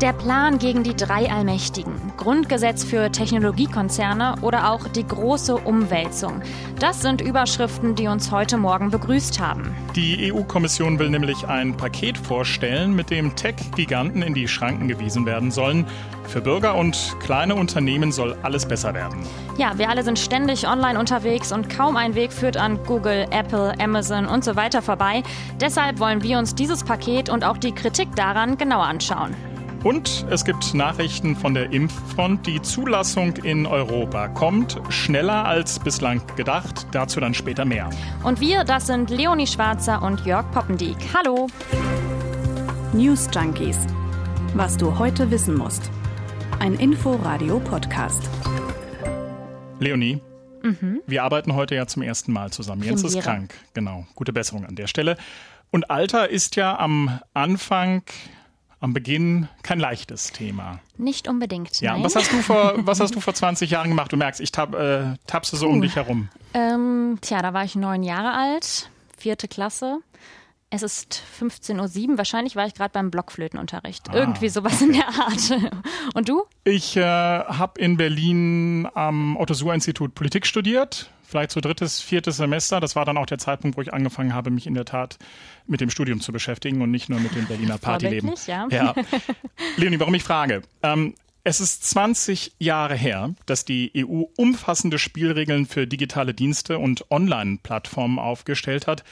Der Plan gegen die drei Allmächtigen, Grundgesetz für Technologiekonzerne oder auch die große Umwälzung. Das sind Überschriften, die uns heute Morgen begrüßt haben. Die EU-Kommission will nämlich ein Paket vorstellen, mit dem Tech-Giganten in die Schranken gewiesen werden sollen. Für Bürger und kleine Unternehmen soll alles besser werden. Ja, wir alle sind ständig online unterwegs und kaum ein Weg führt an Google, Apple, Amazon und so weiter vorbei. Deshalb wollen wir uns dieses Paket und auch die Kritik daran genauer anschauen. Und es gibt Nachrichten von der Impffront. Die Zulassung in Europa kommt schneller als bislang gedacht. Dazu dann später mehr. Und wir, das sind Leonie Schwarzer und Jörg Poppendiek. Hallo. News Junkies. Was du heute wissen musst. Ein Info-Radio-Podcast. Leonie, mhm. wir arbeiten heute ja zum ersten Mal zusammen. Jens ist krank. Genau. Gute Besserung an der Stelle. Und Alter ist ja am Anfang am Beginn kein leichtes Thema. Nicht unbedingt. Ja, nein. was hast du vor, was hast du vor 20 Jahren gemacht? Du merkst, ich tab, äh, tapse so uh, um dich herum. Ähm, tja, da war ich neun Jahre alt, vierte Klasse. Es ist 15.07 Uhr. Wahrscheinlich war ich gerade beim Blockflötenunterricht. Ah, Irgendwie sowas okay. in der Art. Und du? Ich äh, habe in Berlin am Otto-Suhr-Institut Politik studiert. Vielleicht so drittes, viertes Semester. Das war dann auch der Zeitpunkt, wo ich angefangen habe, mich in der Tat mit dem Studium zu beschäftigen und nicht nur mit dem Berliner Partyleben. Ja. ja. Leonie, warum ich frage? Ähm, es ist 20 Jahre her, dass die EU umfassende Spielregeln für digitale Dienste und Online-Plattformen aufgestellt hat.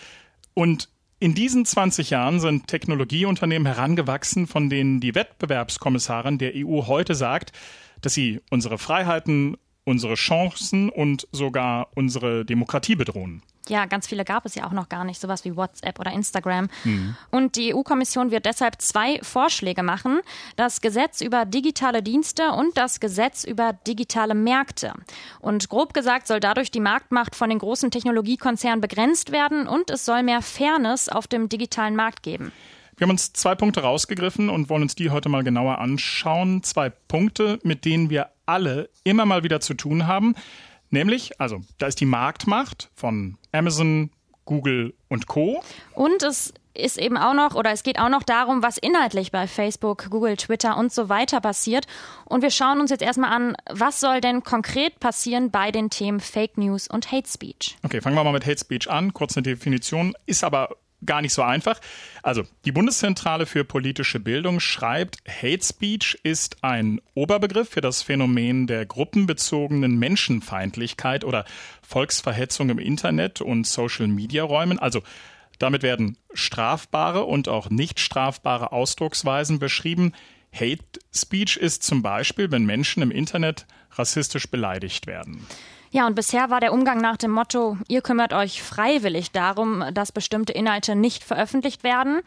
Und in diesen 20 Jahren sind Technologieunternehmen herangewachsen, von denen die Wettbewerbskommissarin der EU heute sagt, dass sie unsere Freiheiten, unsere Chancen und sogar unsere Demokratie bedrohen ja, ganz viele gab es ja auch noch gar nicht, sowas wie WhatsApp oder Instagram. Mhm. Und die EU-Kommission wird deshalb zwei Vorschläge machen. Das Gesetz über digitale Dienste und das Gesetz über digitale Märkte. Und grob gesagt soll dadurch die Marktmacht von den großen Technologiekonzernen begrenzt werden und es soll mehr Fairness auf dem digitalen Markt geben. Wir haben uns zwei Punkte rausgegriffen und wollen uns die heute mal genauer anschauen. Zwei Punkte, mit denen wir alle immer mal wieder zu tun haben. Nämlich, also da ist die Marktmacht von Amazon, Google und Co. Und es ist eben auch noch oder es geht auch noch darum, was inhaltlich bei Facebook, Google, Twitter und so weiter passiert. Und wir schauen uns jetzt erstmal an, was soll denn konkret passieren bei den Themen Fake News und Hate Speech. Okay, fangen wir mal mit Hate Speech an. Kurz eine Definition, ist aber gar nicht so einfach. Also, die Bundeszentrale für politische Bildung schreibt, Hate Speech ist ein Oberbegriff für das Phänomen der gruppenbezogenen Menschenfeindlichkeit oder Volksverhetzung im Internet und Social-Media-Räumen. Also, damit werden strafbare und auch nicht strafbare Ausdrucksweisen beschrieben. Hate Speech ist zum Beispiel, wenn Menschen im Internet rassistisch beleidigt werden. Ja, und bisher war der Umgang nach dem Motto, ihr kümmert euch freiwillig darum, dass bestimmte Inhalte nicht veröffentlicht werden.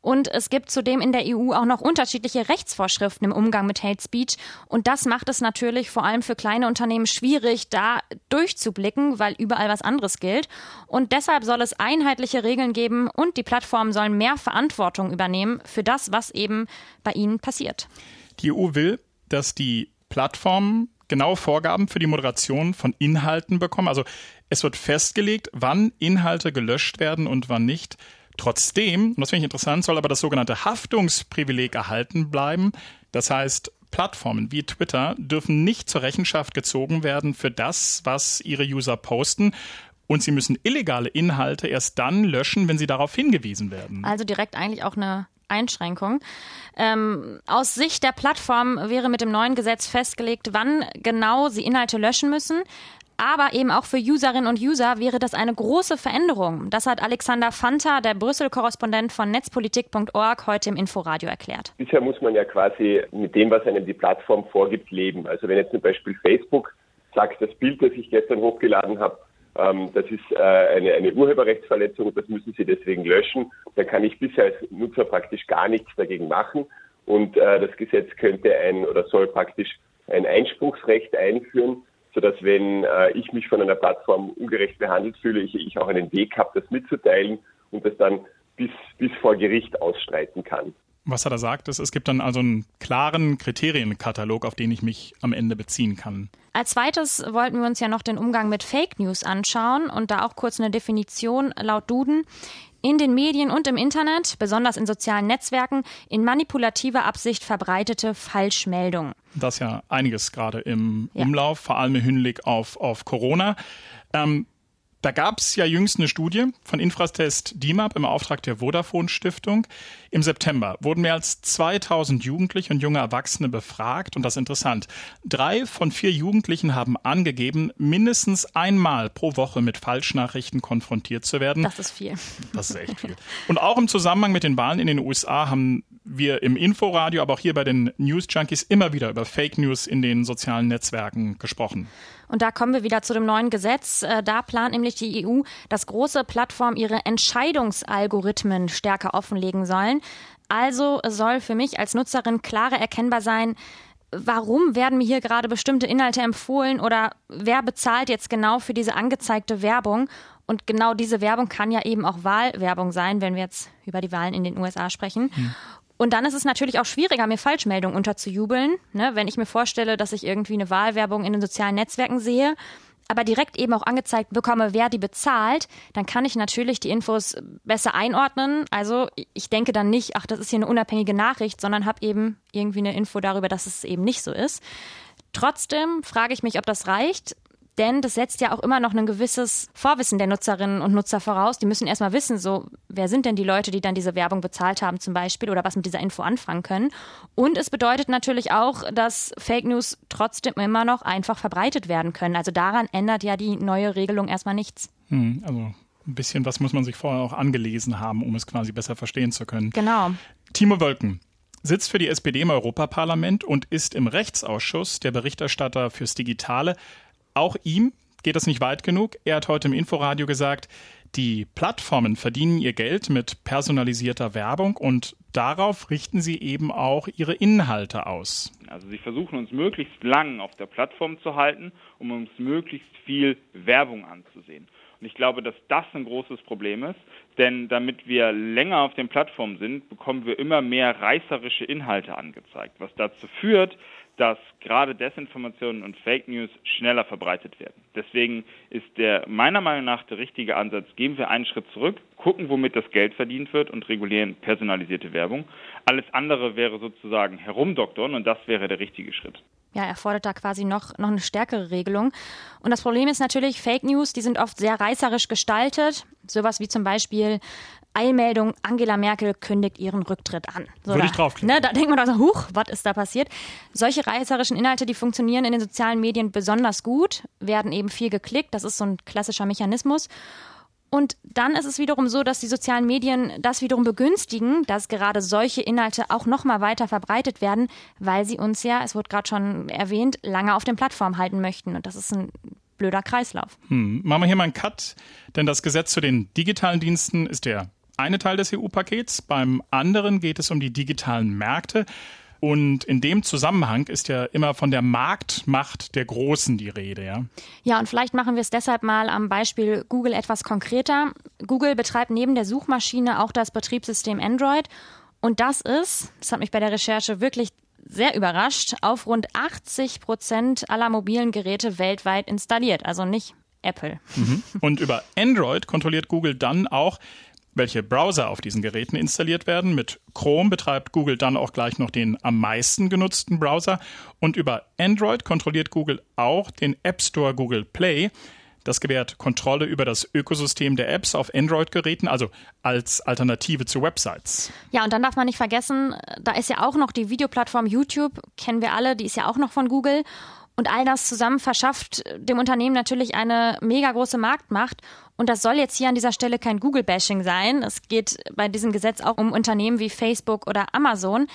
Und es gibt zudem in der EU auch noch unterschiedliche Rechtsvorschriften im Umgang mit Hate Speech. Und das macht es natürlich vor allem für kleine Unternehmen schwierig, da durchzublicken, weil überall was anderes gilt. Und deshalb soll es einheitliche Regeln geben und die Plattformen sollen mehr Verantwortung übernehmen für das, was eben bei ihnen passiert. Die EU will, dass die Plattformen genaue Vorgaben für die Moderation von Inhalten bekommen. Also es wird festgelegt, wann Inhalte gelöscht werden und wann nicht. Trotzdem, und das finde ich interessant, soll aber das sogenannte Haftungsprivileg erhalten bleiben. Das heißt, Plattformen wie Twitter dürfen nicht zur Rechenschaft gezogen werden für das, was ihre User posten. Und sie müssen illegale Inhalte erst dann löschen, wenn sie darauf hingewiesen werden. Also direkt eigentlich auch eine Einschränkung. Ähm, aus Sicht der Plattform wäre mit dem neuen Gesetz festgelegt, wann genau sie Inhalte löschen müssen. Aber eben auch für Userinnen und User wäre das eine große Veränderung. Das hat Alexander Fanta, der Brüssel-Korrespondent von netzpolitik.org, heute im Inforadio erklärt. Bisher muss man ja quasi mit dem, was einem die Plattform vorgibt, leben. Also wenn jetzt zum Beispiel Facebook sagt, das Bild, das ich gestern hochgeladen habe, ähm, das ist äh, eine, eine Urheberrechtsverletzung und das müssen Sie deswegen löschen. Da kann ich bisher als Nutzer praktisch gar nichts dagegen machen. Und äh, das Gesetz könnte ein oder soll praktisch ein Einspruchsrecht einführen, sodass wenn äh, ich mich von einer Plattform ungerecht behandelt fühle, ich, ich auch einen Weg habe, das mitzuteilen und das dann bis, bis vor Gericht ausstreiten kann. Was er da sagt, ist, es gibt dann also einen klaren Kriterienkatalog, auf den ich mich am Ende beziehen kann. Als zweites wollten wir uns ja noch den Umgang mit Fake News anschauen und da auch kurz eine Definition laut Duden. in den Medien und im Internet, besonders in sozialen Netzwerken, in manipulativer Absicht verbreitete Falschmeldungen. Das ist ja einiges gerade im ja. Umlauf, vor allem im Hinblick auf, auf Corona. Ähm, da gab es ja jüngst eine Studie von Infrastest DIMAP im Auftrag der Vodafone Stiftung. Im September wurden mehr als 2000 Jugendliche und junge Erwachsene befragt. Und das ist interessant. Drei von vier Jugendlichen haben angegeben, mindestens einmal pro Woche mit Falschnachrichten konfrontiert zu werden. Das ist viel. Das ist echt viel. Und auch im Zusammenhang mit den Wahlen in den USA haben wir im Inforadio, aber auch hier bei den News Junkies immer wieder über Fake News in den sozialen Netzwerken gesprochen. Und da kommen wir wieder zu dem neuen Gesetz. Äh, da plant nämlich die EU, dass große Plattformen ihre Entscheidungsalgorithmen stärker offenlegen sollen. Also soll für mich als Nutzerin klarer erkennbar sein, warum werden mir hier gerade bestimmte Inhalte empfohlen oder wer bezahlt jetzt genau für diese angezeigte Werbung. Und genau diese Werbung kann ja eben auch Wahlwerbung sein, wenn wir jetzt über die Wahlen in den USA sprechen. Hm. Und dann ist es natürlich auch schwieriger, mir Falschmeldungen unterzujubeln. Ne? Wenn ich mir vorstelle, dass ich irgendwie eine Wahlwerbung in den sozialen Netzwerken sehe, aber direkt eben auch angezeigt bekomme, wer die bezahlt, dann kann ich natürlich die Infos besser einordnen. Also ich denke dann nicht, ach, das ist hier eine unabhängige Nachricht, sondern habe eben irgendwie eine Info darüber, dass es eben nicht so ist. Trotzdem frage ich mich, ob das reicht. Denn das setzt ja auch immer noch ein gewisses Vorwissen der Nutzerinnen und Nutzer voraus. Die müssen erstmal wissen, so, wer sind denn die Leute, die dann diese Werbung bezahlt haben zum Beispiel oder was mit dieser Info anfangen können. Und es bedeutet natürlich auch, dass Fake News trotzdem immer noch einfach verbreitet werden können. Also daran ändert ja die neue Regelung erstmal nichts. Hm, also ein bisschen was muss man sich vorher auch angelesen haben, um es quasi besser verstehen zu können. Genau. Timo Wölken, sitzt für die SPD im Europaparlament und ist im Rechtsausschuss der Berichterstatter fürs Digitale. Auch ihm geht es nicht weit genug. Er hat heute im Inforadio gesagt, die Plattformen verdienen ihr Geld mit personalisierter Werbung und darauf richten sie eben auch ihre Inhalte aus. Also sie versuchen uns möglichst lang auf der Plattform zu halten, um uns möglichst viel Werbung anzusehen. Und ich glaube, dass das ein großes Problem ist, denn damit wir länger auf den Plattformen sind, bekommen wir immer mehr reißerische Inhalte angezeigt, was dazu führt, dass gerade Desinformationen und Fake News schneller verbreitet werden. Deswegen ist der meiner Meinung nach der richtige Ansatz, gehen wir einen Schritt zurück, gucken, womit das Geld verdient wird und regulieren personalisierte Werbung. Alles andere wäre sozusagen herumdoktern und das wäre der richtige Schritt ja, erfordert da quasi noch, noch eine stärkere Regelung. Und das Problem ist natürlich, Fake News, die sind oft sehr reißerisch gestaltet. Sowas wie zum Beispiel Eilmeldung, Angela Merkel kündigt ihren Rücktritt an. So Würde da, ich draufklicken. Ne, da denkt man doch so, huch, was ist da passiert? Solche reißerischen Inhalte, die funktionieren in den sozialen Medien besonders gut, werden eben viel geklickt. Das ist so ein klassischer Mechanismus. Und dann ist es wiederum so, dass die sozialen Medien das wiederum begünstigen, dass gerade solche Inhalte auch noch mal weiter verbreitet werden, weil sie uns ja, es wurde gerade schon erwähnt, lange auf den Plattformen halten möchten. Und das ist ein blöder Kreislauf. Hm. Machen wir hier mal einen Cut, denn das Gesetz zu den digitalen Diensten ist der eine Teil des EU-Pakets. Beim anderen geht es um die digitalen Märkte. Und in dem Zusammenhang ist ja immer von der Marktmacht der Großen die Rede, ja? Ja, und vielleicht machen wir es deshalb mal am Beispiel Google etwas konkreter. Google betreibt neben der Suchmaschine auch das Betriebssystem Android. Und das ist, das hat mich bei der Recherche wirklich sehr überrascht, auf rund 80 Prozent aller mobilen Geräte weltweit installiert. Also nicht Apple. Mhm. Und über Android kontrolliert Google dann auch, welche Browser auf diesen Geräten installiert werden. Mit Chrome betreibt Google dann auch gleich noch den am meisten genutzten Browser. Und über Android kontrolliert Google auch den App Store Google Play. Das gewährt Kontrolle über das Ökosystem der Apps auf Android-Geräten, also als Alternative zu Websites. Ja, und dann darf man nicht vergessen, da ist ja auch noch die Videoplattform YouTube, kennen wir alle, die ist ja auch noch von Google. Und all das zusammen verschafft dem Unternehmen natürlich eine mega große Marktmacht. Und das soll jetzt hier an dieser Stelle kein Google-Bashing sein. Es geht bei diesem Gesetz auch um Unternehmen wie Facebook oder Amazon.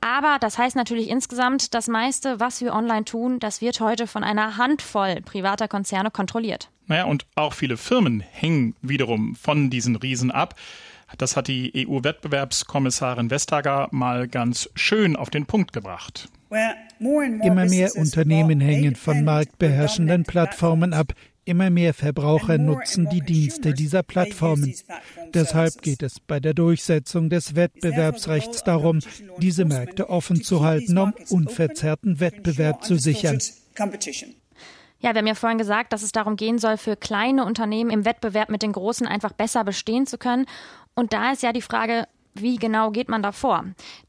Aber das heißt natürlich insgesamt, das meiste, was wir online tun, das wird heute von einer Handvoll privater Konzerne kontrolliert. Naja, und auch viele Firmen hängen wiederum von diesen Riesen ab. Das hat die EU-Wettbewerbskommissarin Vestager mal ganz schön auf den Punkt gebracht. Immer mehr Unternehmen hängen von marktbeherrschenden Plattformen ab. Immer mehr Verbraucher nutzen die Dienste dieser Plattformen. Deshalb geht es bei der Durchsetzung des Wettbewerbsrechts darum, diese Märkte offen zu halten, um unverzerrten Wettbewerb zu sichern. Ja, wir haben ja vorhin gesagt, dass es darum gehen soll, für kleine Unternehmen im Wettbewerb mit den großen einfach besser bestehen zu können. Und da ist ja die Frage, wie genau geht man da vor?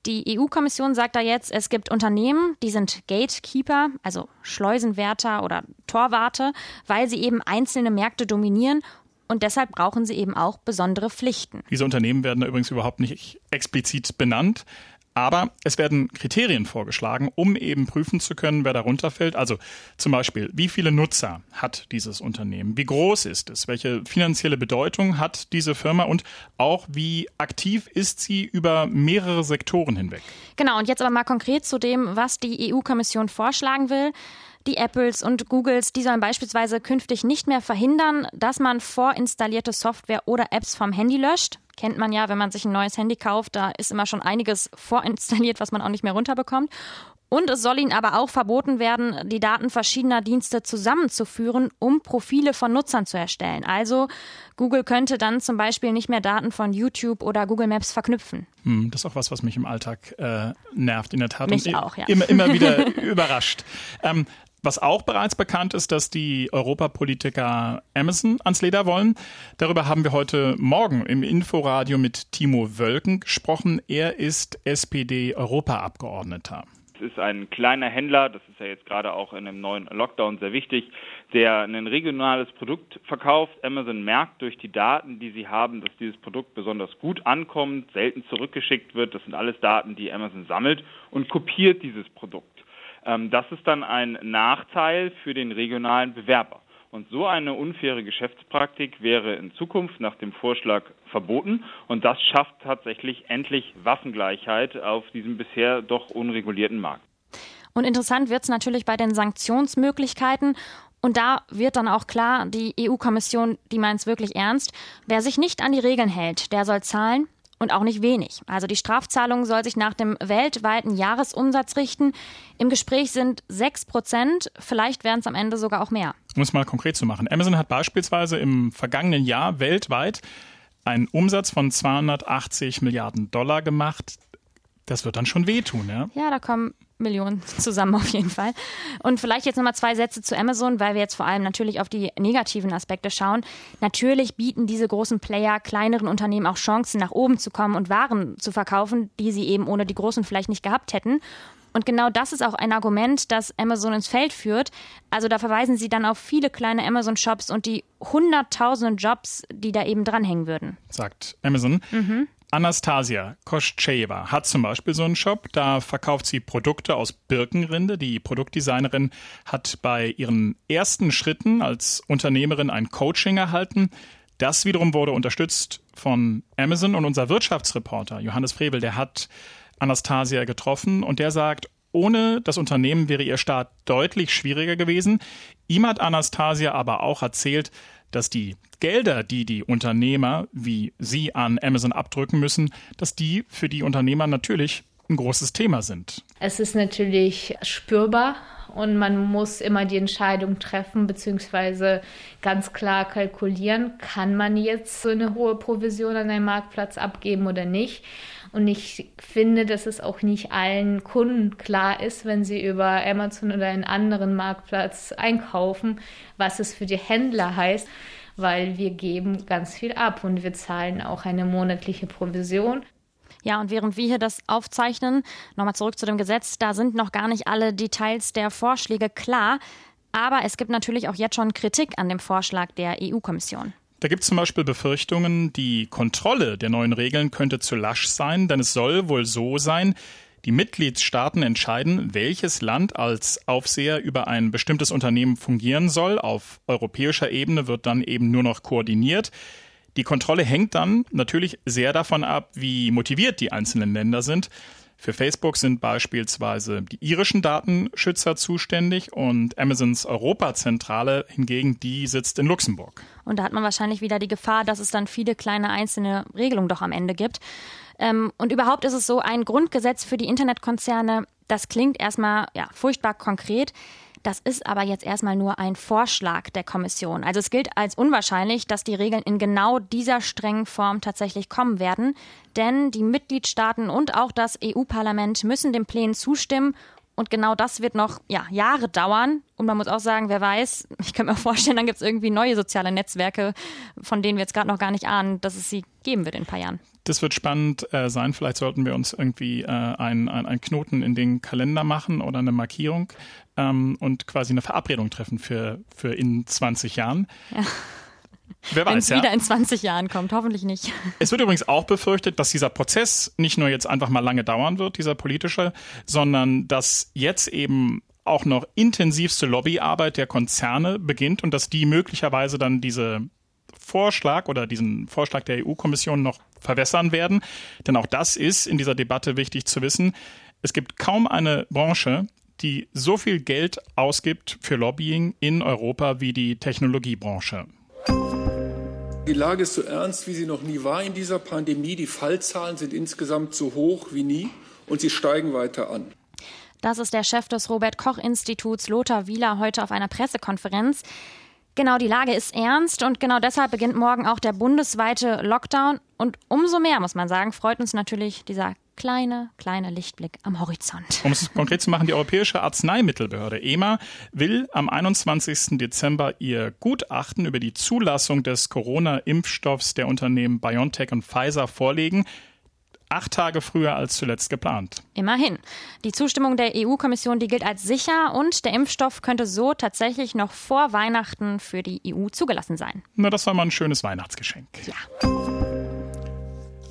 Die EU-Kommission sagt da jetzt, es gibt Unternehmen, die sind Gatekeeper, also Schleusenwärter oder Torwarte, weil sie eben einzelne Märkte dominieren und deshalb brauchen sie eben auch besondere Pflichten. Diese Unternehmen werden da übrigens überhaupt nicht explizit benannt. Aber es werden Kriterien vorgeschlagen, um eben prüfen zu können, wer darunter fällt. Also zum Beispiel, wie viele Nutzer hat dieses Unternehmen? Wie groß ist es? Welche finanzielle Bedeutung hat diese Firma? Und auch, wie aktiv ist sie über mehrere Sektoren hinweg? Genau, und jetzt aber mal konkret zu dem, was die EU-Kommission vorschlagen will. Die Apples und Googles, die sollen beispielsweise künftig nicht mehr verhindern, dass man vorinstallierte Software oder Apps vom Handy löscht. Kennt man ja, wenn man sich ein neues Handy kauft, da ist immer schon einiges vorinstalliert, was man auch nicht mehr runterbekommt. Und es soll ihnen aber auch verboten werden, die Daten verschiedener Dienste zusammenzuführen, um Profile von Nutzern zu erstellen. Also Google könnte dann zum Beispiel nicht mehr Daten von YouTube oder Google Maps verknüpfen. Hm, das ist auch was, was mich im Alltag äh, nervt, in der Tat. Mich Und auch, ja. Immer, immer wieder überrascht. Ähm, was auch bereits bekannt ist, dass die Europapolitiker Amazon ans Leder wollen. Darüber haben wir heute Morgen im Inforadio mit Timo Wölken gesprochen. Er ist SPD-Europaabgeordneter ist ein kleiner Händler, das ist ja jetzt gerade auch in einem neuen Lockdown sehr wichtig, der ein regionales Produkt verkauft. Amazon merkt durch die Daten, die sie haben, dass dieses Produkt besonders gut ankommt, selten zurückgeschickt wird. Das sind alles Daten, die Amazon sammelt und kopiert dieses Produkt. Ähm, das ist dann ein Nachteil für den regionalen Bewerber. Und so eine unfaire Geschäftspraktik wäre in Zukunft nach dem Vorschlag verboten. Und das schafft tatsächlich endlich Waffengleichheit auf diesem bisher doch unregulierten Markt. Und interessant wird es natürlich bei den Sanktionsmöglichkeiten. Und da wird dann auch klar, die EU-Kommission, die meint es wirklich ernst. Wer sich nicht an die Regeln hält, der soll zahlen und auch nicht wenig. Also die Strafzahlung soll sich nach dem weltweiten Jahresumsatz richten. Im Gespräch sind sechs Prozent, vielleicht werden es am Ende sogar auch mehr. Um es mal konkret zu machen. Amazon hat beispielsweise im vergangenen Jahr weltweit einen Umsatz von 280 Milliarden Dollar gemacht. Das wird dann schon wehtun, ja? Ja, da kommen Millionen zusammen auf jeden Fall. Und vielleicht jetzt nochmal zwei Sätze zu Amazon, weil wir jetzt vor allem natürlich auf die negativen Aspekte schauen. Natürlich bieten diese großen Player kleineren Unternehmen auch Chancen, nach oben zu kommen und Waren zu verkaufen, die sie eben ohne die großen vielleicht nicht gehabt hätten. Und genau das ist auch ein Argument, das Amazon ins Feld führt. Also da verweisen sie dann auf viele kleine Amazon-Shops und die hunderttausenden Jobs, die da eben dranhängen würden. Sagt Amazon. Mhm. Anastasia Koscheva hat zum Beispiel so einen Shop, da verkauft sie Produkte aus Birkenrinde. Die Produktdesignerin hat bei ihren ersten Schritten als Unternehmerin ein Coaching erhalten. Das wiederum wurde unterstützt von Amazon und unser Wirtschaftsreporter Johannes Frevel, der hat Anastasia getroffen und der sagt, ohne das Unternehmen wäre ihr Start deutlich schwieriger gewesen. Ihm hat Anastasia aber auch erzählt, dass die Gelder, die die Unternehmer wie Sie an Amazon abdrücken müssen, dass die für die Unternehmer natürlich ein großes Thema sind. Es ist natürlich spürbar und man muss immer die Entscheidung treffen, beziehungsweise ganz klar kalkulieren, kann man jetzt so eine hohe Provision an einen Marktplatz abgeben oder nicht. Und ich finde, dass es auch nicht allen Kunden klar ist, wenn sie über Amazon oder einen anderen Marktplatz einkaufen, was es für die Händler heißt weil wir geben ganz viel ab und wir zahlen auch eine monatliche Provision. Ja, und während wir hier das aufzeichnen, nochmal zurück zu dem Gesetz, da sind noch gar nicht alle Details der Vorschläge klar. Aber es gibt natürlich auch jetzt schon Kritik an dem Vorschlag der EU-Kommission. Da gibt es zum Beispiel Befürchtungen, die Kontrolle der neuen Regeln könnte zu lasch sein, denn es soll wohl so sein, die Mitgliedstaaten entscheiden, welches Land als Aufseher über ein bestimmtes Unternehmen fungieren soll. Auf europäischer Ebene wird dann eben nur noch koordiniert. Die Kontrolle hängt dann natürlich sehr davon ab, wie motiviert die einzelnen Länder sind. Für Facebook sind beispielsweise die irischen Datenschützer zuständig und Amazons Europazentrale hingegen, die sitzt in Luxemburg. Und da hat man wahrscheinlich wieder die Gefahr, dass es dann viele kleine einzelne Regelungen doch am Ende gibt. Ähm, und überhaupt ist es so, ein Grundgesetz für die Internetkonzerne, das klingt erstmal ja, furchtbar konkret. Das ist aber jetzt erstmal nur ein Vorschlag der Kommission. Also es gilt als unwahrscheinlich, dass die Regeln in genau dieser strengen Form tatsächlich kommen werden. Denn die Mitgliedstaaten und auch das EU-Parlament müssen den Plänen zustimmen Und genau das wird noch ja, Jahre dauern. Und man muss auch sagen, wer weiß, ich kann mir vorstellen, dann gibt es irgendwie neue soziale Netzwerke, von denen wir jetzt gerade noch gar nicht ahnen, dass es sie geben wird in ein paar Jahren. Das wird spannend äh, sein. Vielleicht sollten wir uns irgendwie äh, einen ein Knoten in den Kalender machen oder eine Markierung ähm, und quasi eine Verabredung treffen für, für in 20 Jahren. Ja. Wenn es ja. wieder in 20 Jahren kommt, hoffentlich nicht. Es wird übrigens auch befürchtet, dass dieser Prozess nicht nur jetzt einfach mal lange dauern wird, dieser politische, sondern dass jetzt eben auch noch intensivste Lobbyarbeit der Konzerne beginnt und dass die möglicherweise dann diese Vorschlag oder diesen Vorschlag der EU-Kommission noch verwässern werden. Denn auch das ist in dieser Debatte wichtig zu wissen. Es gibt kaum eine Branche, die so viel Geld ausgibt für Lobbying in Europa wie die Technologiebranche. Die Lage ist so ernst, wie sie noch nie war in dieser Pandemie. Die Fallzahlen sind insgesamt so hoch wie nie und sie steigen weiter an. Das ist der Chef des Robert Koch Instituts Lothar Wieler heute auf einer Pressekonferenz. Genau, die Lage ist ernst und genau deshalb beginnt morgen auch der bundesweite Lockdown. Und umso mehr, muss man sagen, freut uns natürlich dieser kleine, kleine Lichtblick am Horizont. Um es konkret zu machen, die Europäische Arzneimittelbehörde EMA will am 21. Dezember ihr Gutachten über die Zulassung des Corona-Impfstoffs der Unternehmen BioNTech und Pfizer vorlegen acht Tage früher als zuletzt geplant. Immerhin. Die Zustimmung der EU-Kommission, die gilt als sicher und der Impfstoff könnte so tatsächlich noch vor Weihnachten für die EU zugelassen sein. Na, das war mal ein schönes Weihnachtsgeschenk. Ja.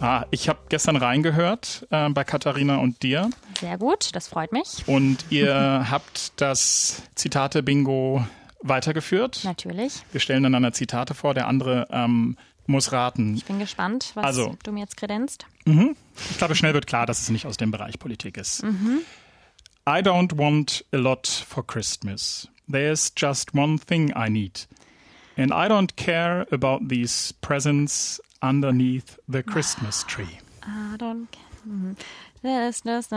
Ah, ich habe gestern reingehört äh, bei Katharina und dir. Sehr gut, das freut mich. Und ihr habt das Zitate-Bingo weitergeführt. Natürlich. Wir stellen einander Zitate vor, der andere ähm, muss raten. Ich bin gespannt, was also, du mir jetzt kredenzt. Mhm. Ich glaube, schnell wird klar, dass es nicht aus dem Bereich Politik ist. Mhm. I don't want a lot for Christmas. There's just one thing I need. And I don't care about these presents underneath the Christmas tree. I don't care. This, this,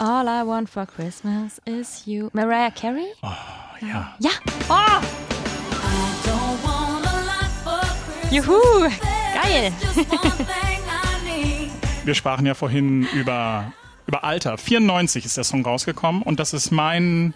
all I want for Christmas is you. Mariah Carey? Oh, ja. Ja. Oh! Juhu! Geil! Wir sprachen ja vorhin über, über Alter. 94 ist der Song rausgekommen und das ist mein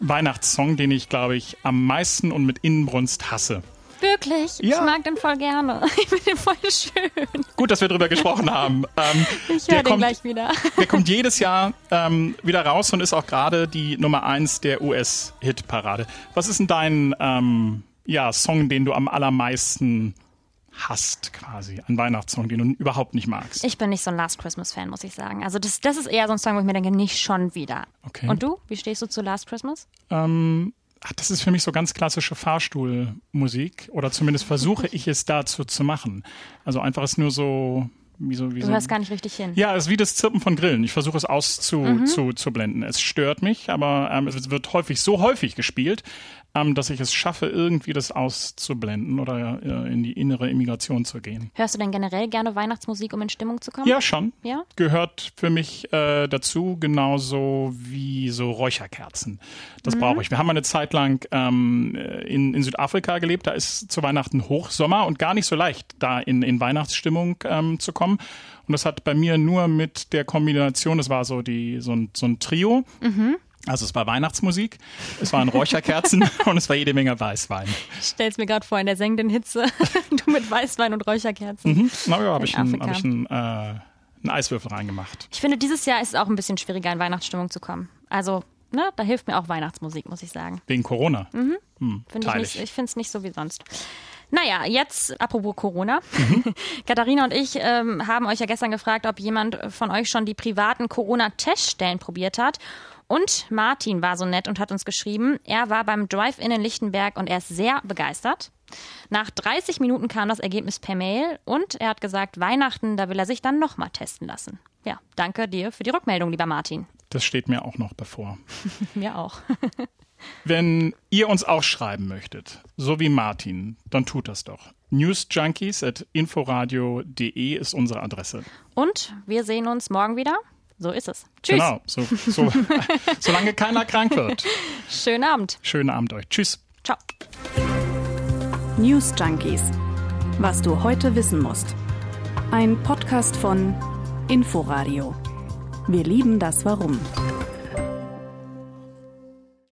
Weihnachtssong, den ich, glaube ich, am meisten und mit Inbrunst hasse. Wirklich? Ja. Ich mag den voll gerne. Ich finde den voll schön. Gut, dass wir darüber gesprochen haben. Ähm, ich höre den kommt, gleich wieder. Der kommt jedes Jahr ähm, wieder raus und ist auch gerade die Nummer 1 der US-Hit-Parade. Was ist denn dein ähm, ja, Song, den du am allermeisten hast quasi, ein Weihnachtssong, den du überhaupt nicht magst? Ich bin nicht so ein Last Christmas-Fan, muss ich sagen. Also das, das ist eher so ein Song, wo ich mir denke, nicht schon wieder. Okay. Und du? Wie stehst du zu Last Christmas? Ähm, das ist für mich so ganz klassische Fahrstuhlmusik oder zumindest versuche ich es dazu zu machen. Also einfach ist nur so wie so, wie du hörst gar nicht richtig hin. Ja, es ist wie das Zirpen von Grillen. Ich versuche es auszublenden. Zu, zu blenden. es stört mich, aber ähm, es wird häufig so häufig gespielt, ähm, dass ich es schaffe, irgendwie das auszublenden oder äh, in die innere Immigration zu gehen. Hörst du denn generell gerne Weihnachtsmusik, um in Stimmung zu kommen? Ja, schon. Ja? Gehört für mich äh, dazu, genauso wie so Räucherkerzen. Das mhm. brauche ich. Wir haben eine Zeit lang ähm, in, in Südafrika gelebt. Da ist zu Weihnachten Hochsommer und gar nicht so leicht, da in, in Weihnachtsstimmung ähm, zu kommen. Und das hat bei mir nur mit der Kombination, das war so die so ein, so ein Trio. Mhm. Also es war Weihnachtsmusik, es waren Räucherkerzen und es war jede Menge Weißwein. Ich stell's mir gerade vor, in der sengenden Hitze, du mit Weißwein und Räucherkerzen. Mhm. Na ja, habe ich, ein, hab ich äh, einen Eiswürfel reingemacht. Ich finde, dieses Jahr ist es auch ein bisschen schwieriger, in Weihnachtsstimmung zu kommen. Also, ne, da hilft mir auch Weihnachtsmusik, muss ich sagen. Wegen Corona? Mhm. Hm, find ich nicht, ich finde es nicht so wie sonst. Naja, jetzt apropos Corona. Mhm. Katharina und ich ähm, haben euch ja gestern gefragt, ob jemand von euch schon die privaten Corona-Teststellen probiert hat. Und Martin war so nett und hat uns geschrieben, er war beim Drive-In in Lichtenberg und er ist sehr begeistert. Nach 30 Minuten kam das Ergebnis per Mail und er hat gesagt, Weihnachten, da will er sich dann nochmal testen lassen. Ja, danke dir für die Rückmeldung, lieber Martin. Das steht mir auch noch bevor. mir auch. Wenn ihr uns auch schreiben möchtet, so wie Martin, dann tut das doch. Newsjunkies at inforadio.de ist unsere Adresse. Und wir sehen uns morgen wieder. So ist es. Tschüss. Genau, so, so, solange keiner krank wird. Schönen Abend. Schönen Abend euch. Tschüss. Ciao. News Junkies. Was du heute wissen musst. Ein Podcast von Inforadio. Wir lieben das Warum.